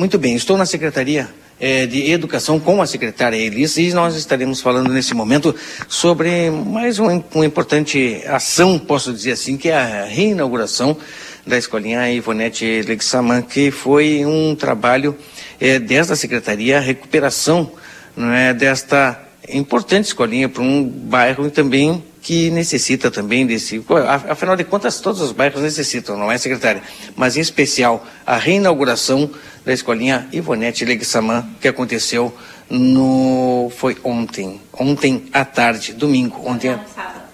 Muito bem, estou na Secretaria é, de Educação com a secretária Elis e nós estaremos falando nesse momento sobre mais uma, importante ação, posso dizer assim, que é a reinauguração da escolinha Ivonete Lexaman, que foi um trabalho é, desta secretaria, a recuperação não é, desta importante escolinha para um bairro também que necessita também desse. Afinal de contas, todos os bairros necessitam, não é, secretária? Mas em especial a reinauguração da escolinha Ivonete Leguissamã, que aconteceu no. Foi ontem, ontem à tarde, domingo. Ontem,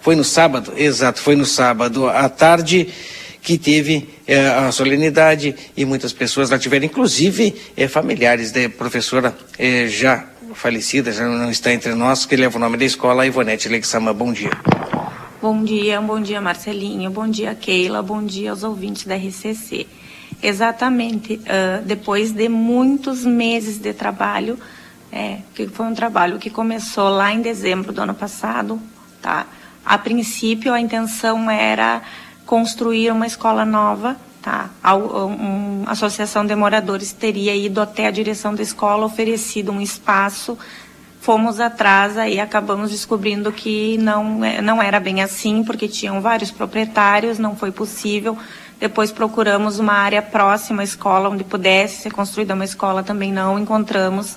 foi no sábado, exato, foi no sábado à tarde que teve é, a solenidade e muitas pessoas lá tiveram, inclusive é, familiares da professora é, já falecida, já não está entre nós, que leva o nome da escola, Ivonete Lexama. Bom dia. Bom dia, bom dia Marcelinho, bom dia Keila, bom dia aos ouvintes da RCC. Exatamente, uh, depois de muitos meses de trabalho, é, que foi um trabalho que começou lá em dezembro do ano passado, tá? A princípio a intenção era construir uma escola nova Tá? A, Associação de Moradores teria ido até a direção da escola, oferecido um espaço, fomos atrás e acabamos descobrindo que não, é, não era bem assim, porque tinham vários proprietários, não foi possível. Depois procuramos uma área próxima à escola, onde pudesse ser construída uma escola, também não encontramos.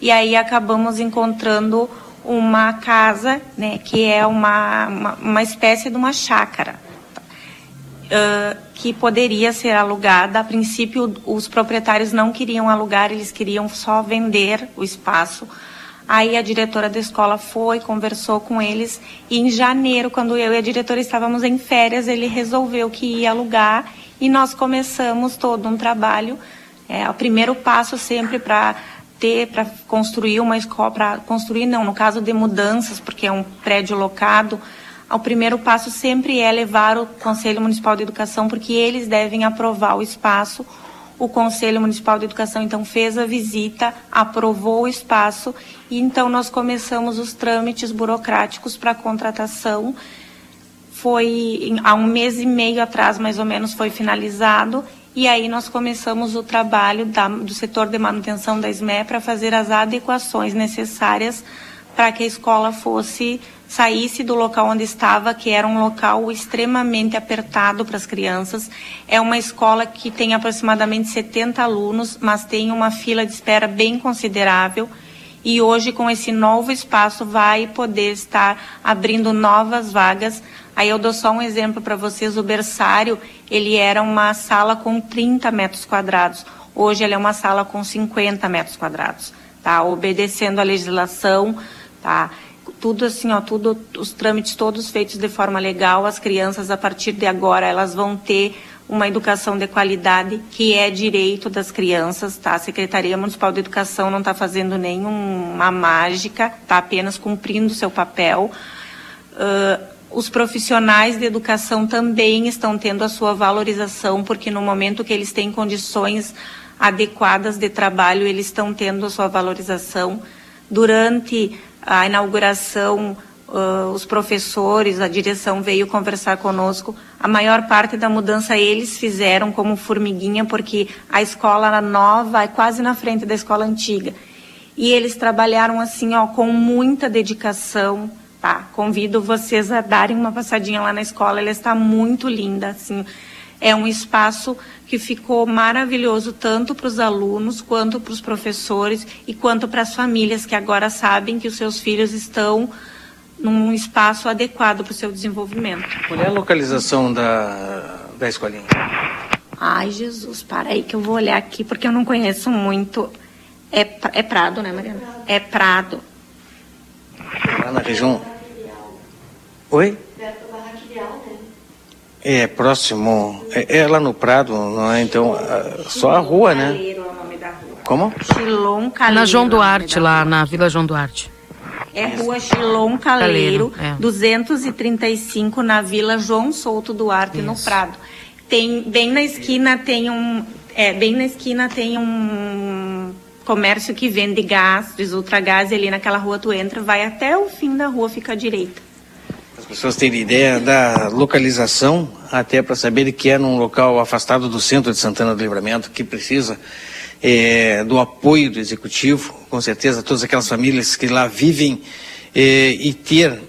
E aí acabamos encontrando uma casa, né, que é uma, uma, uma espécie de uma chácara uh, que poderia ser alugada. A princípio, os proprietários não queriam alugar, eles queriam só vender o espaço. Aí a diretora da escola foi, conversou com eles e em janeiro, quando eu e a diretora estávamos em férias, ele resolveu que ia alugar e nós começamos todo um trabalho. É, o primeiro passo sempre para ter, para construir uma escola, para construir não, no caso de mudanças, porque é um prédio locado, o primeiro passo sempre é levar o Conselho Municipal de Educação, porque eles devem aprovar o espaço. O Conselho Municipal de Educação então fez a visita, aprovou o espaço e então nós começamos os trâmites burocráticos para a contratação. Foi há um mês e meio atrás, mais ou menos, foi finalizado e aí nós começamos o trabalho da, do setor de manutenção da SME para fazer as adequações necessárias para que a escola fosse saísse do local onde estava, que era um local extremamente apertado para as crianças. É uma escola que tem aproximadamente 70 alunos, mas tem uma fila de espera bem considerável. E hoje, com esse novo espaço, vai poder estar abrindo novas vagas. Aí eu dou só um exemplo para vocês: o berçário, ele era uma sala com 30 metros quadrados. Hoje, ele é uma sala com 50 metros quadrados, tá? Obedecendo a legislação, tá? Tudo assim, ó, tudo, os trâmites todos feitos de forma legal. As crianças, a partir de agora, elas vão ter uma educação de qualidade, que é direito das crianças, tá? A Secretaria Municipal de Educação não está fazendo nenhuma mágica, está apenas cumprindo seu papel. Uh, os profissionais de educação também estão tendo a sua valorização, porque no momento que eles têm condições adequadas de trabalho, eles estão tendo a sua valorização. Durante a inauguração, uh, os professores, a direção veio conversar conosco. A maior parte da mudança eles fizeram como formiguinha, porque a escola nova é quase na frente da escola antiga. E eles trabalharam assim, ó, com muita dedicação, tá? Convido vocês a darem uma passadinha lá na escola, ela está muito linda, assim. É um espaço que ficou maravilhoso tanto para os alunos, quanto para os professores e quanto para as famílias que agora sabem que os seus filhos estão num espaço adequado para o seu desenvolvimento. Qual é a localização da, da escolinha? Ai, Jesus, para aí que eu vou olhar aqui, porque eu não conheço muito. É, é Prado, né, Mariana? É Prado. Lá na região. Oi? É, próximo. É, é, lá no Prado, não é? Então, só a rua, né? Como? Chilon Caleiro. Na João Duarte, lá na Vila João Duarte. É Rua Chilon Caleiro, Caleiro, é. 235, na Vila João Souto Duarte, Isso. no Prado. Tem, bem na esquina tem um. É, bem na esquina tem um comércio que vende gás, diz Ultragás, e ali naquela rua tu entra, vai até o fim da rua, fica à direita pessoas terem ideia da localização, até para saber que é num local afastado do centro de Santana do Livramento, que precisa é, do apoio do executivo, com certeza, todas aquelas famílias que lá vivem é, e ter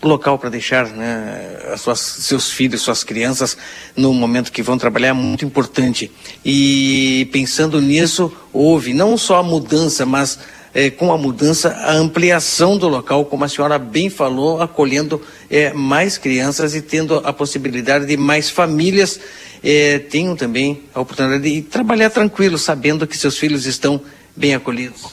local para deixar né, suas, seus filhos, suas crianças no momento que vão trabalhar é muito importante. E pensando nisso, houve não só a mudança, mas é, com a mudança, a ampliação do local, como a senhora bem falou, acolhendo é, mais crianças e tendo a possibilidade de mais famílias é, tenham também a oportunidade de trabalhar tranquilo, sabendo que seus filhos estão bem acolhidos.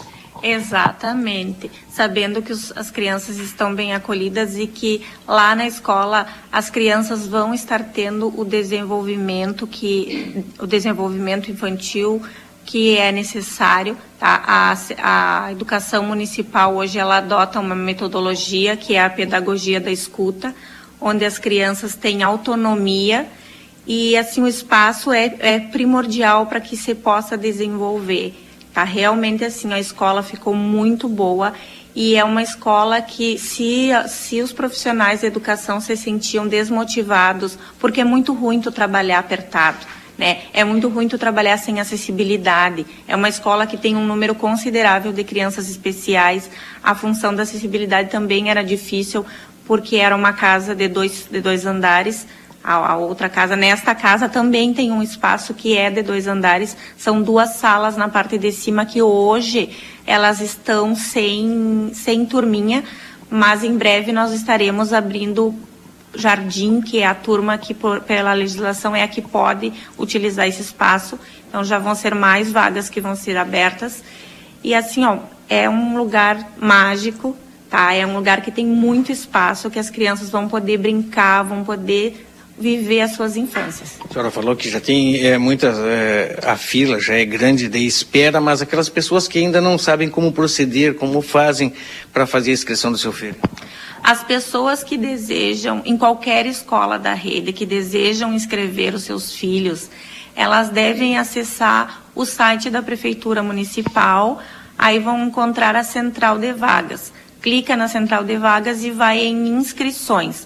Exatamente, sabendo que os, as crianças estão bem acolhidas e que lá na escola as crianças vão estar tendo o desenvolvimento que o desenvolvimento infantil que é necessário. Tá? A, a educação municipal hoje ela adota uma metodologia que é a pedagogia da escuta, onde as crianças têm autonomia e assim o espaço é, é primordial para que se possa desenvolver. Tá realmente assim, a escola ficou muito boa e é uma escola que se, se os profissionais de educação se sentiam desmotivados, porque é muito ruim tu trabalhar apertado. Né? É muito ruim tu trabalhar sem acessibilidade. É uma escola que tem um número considerável de crianças especiais. A função da acessibilidade também era difícil, porque era uma casa de dois, de dois andares a, outra casa. Nesta casa também tem um espaço que é de dois andares, são duas salas na parte de cima que hoje elas estão sem, sem turminha, mas em breve nós estaremos abrindo jardim, que é a turma que por, pela legislação é a que pode utilizar esse espaço. Então já vão ser mais vagas que vão ser abertas. E assim, ó, é um lugar mágico, tá? É um lugar que tem muito espaço, que as crianças vão poder brincar, vão poder viver as suas infâncias. A senhora falou que já tem é, muitas, é, a fila já é grande de espera, mas aquelas pessoas que ainda não sabem como proceder, como fazem para fazer a inscrição do seu filho? As pessoas que desejam, em qualquer escola da rede, que desejam inscrever os seus filhos, elas devem acessar o site da Prefeitura Municipal, aí vão encontrar a Central de Vagas. Clica na Central de Vagas e vai em inscrições.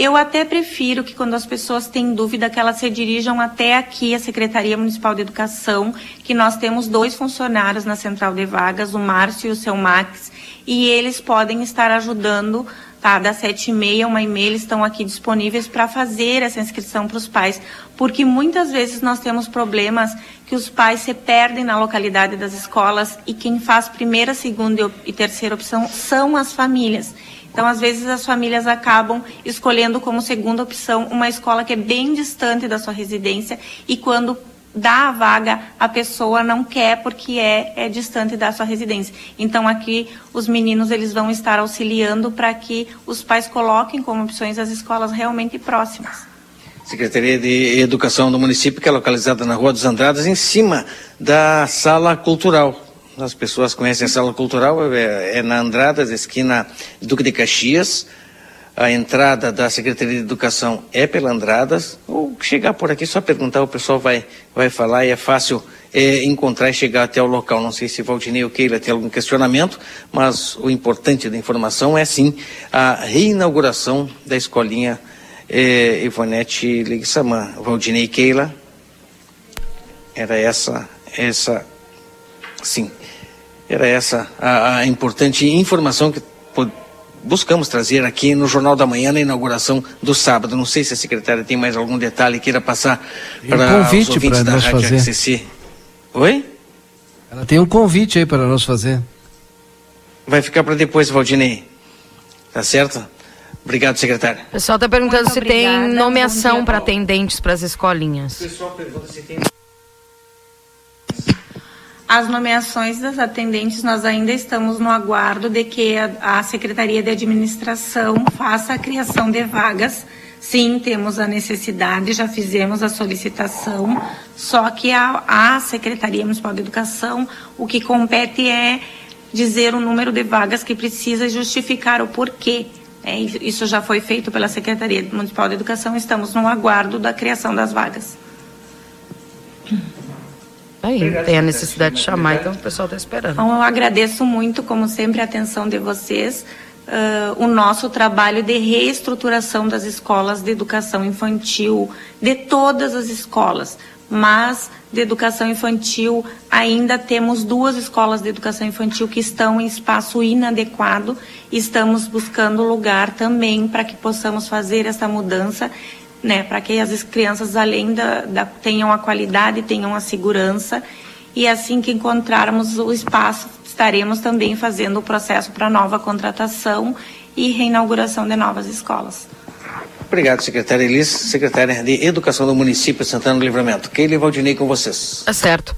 Eu até prefiro que quando as pessoas têm dúvida que elas se dirijam até aqui a Secretaria Municipal de Educação, que nós temos dois funcionários na Central de Vagas, o Márcio e o seu Max, e eles podem estar ajudando tá? Das sete e meia, uma e meia, eles estão aqui disponíveis para fazer essa inscrição para os pais, porque muitas vezes nós temos problemas que os pais se perdem na localidade das escolas e quem faz primeira, segunda e terceira opção são as famílias. Então, às vezes, as famílias acabam escolhendo como segunda opção uma escola que é bem distante da sua residência e quando dá a vaga, a pessoa não quer porque é, é distante da sua residência. Então, aqui, os meninos eles vão estar auxiliando para que os pais coloquem como opções as escolas realmente próximas. Secretaria de Educação do município, que é localizada na Rua dos Andradas, em cima da sala cultural as pessoas conhecem a sala cultural, é, é na Andradas, esquina Duque de Caxias. A entrada da Secretaria de Educação é pela Andradas. Ou chegar por aqui, só perguntar, o pessoal vai, vai falar e é fácil é, encontrar e chegar até o local. Não sei se Valdinei ou Keila tem algum questionamento, mas o importante da informação é sim a reinauguração da escolinha é, Ivonete Ligsamã. Valdinei e Keila, era essa, essa, sim, era essa a, a importante informação que buscamos trazer aqui no Jornal da Manhã na inauguração do sábado. Não sei se a secretária tem mais algum detalhe que queira passar para um os ouvintes da Rádio fazer. RCC. Oi? Ela tem um convite aí para nós fazer. Vai ficar para depois, Valdinei. Tá certo? Obrigado, secretária. O pessoal está perguntando Muito se obrigada. tem nomeação para atendentes para as escolinhas. O pessoal pergunta se tem as nomeações das atendentes, nós ainda estamos no aguardo de que a, a Secretaria de Administração faça a criação de vagas. Sim, temos a necessidade, já fizemos a solicitação, só que a, a Secretaria Municipal de Educação, o que compete é dizer o número de vagas que precisa e justificar o porquê. É, isso já foi feito pela Secretaria Municipal de Educação, estamos no aguardo da criação das vagas. Aí, tem a necessidade de chamar, então o pessoal está esperando. Então, eu agradeço muito, como sempre, a atenção de vocês. Uh, o nosso trabalho de reestruturação das escolas de educação infantil, de todas as escolas, mas de educação infantil ainda temos duas escolas de educação infantil que estão em espaço inadequado. Estamos buscando lugar também para que possamos fazer essa mudança, né, para que as crianças além da, da tenham a qualidade, tenham a segurança e assim que encontrarmos o espaço estaremos também fazendo o processo para nova contratação e reinauguração de novas escolas. Obrigado, secretária Elis, secretária de Educação do município de Santana do Livramento. Keila Valdinei com vocês. Tá certo.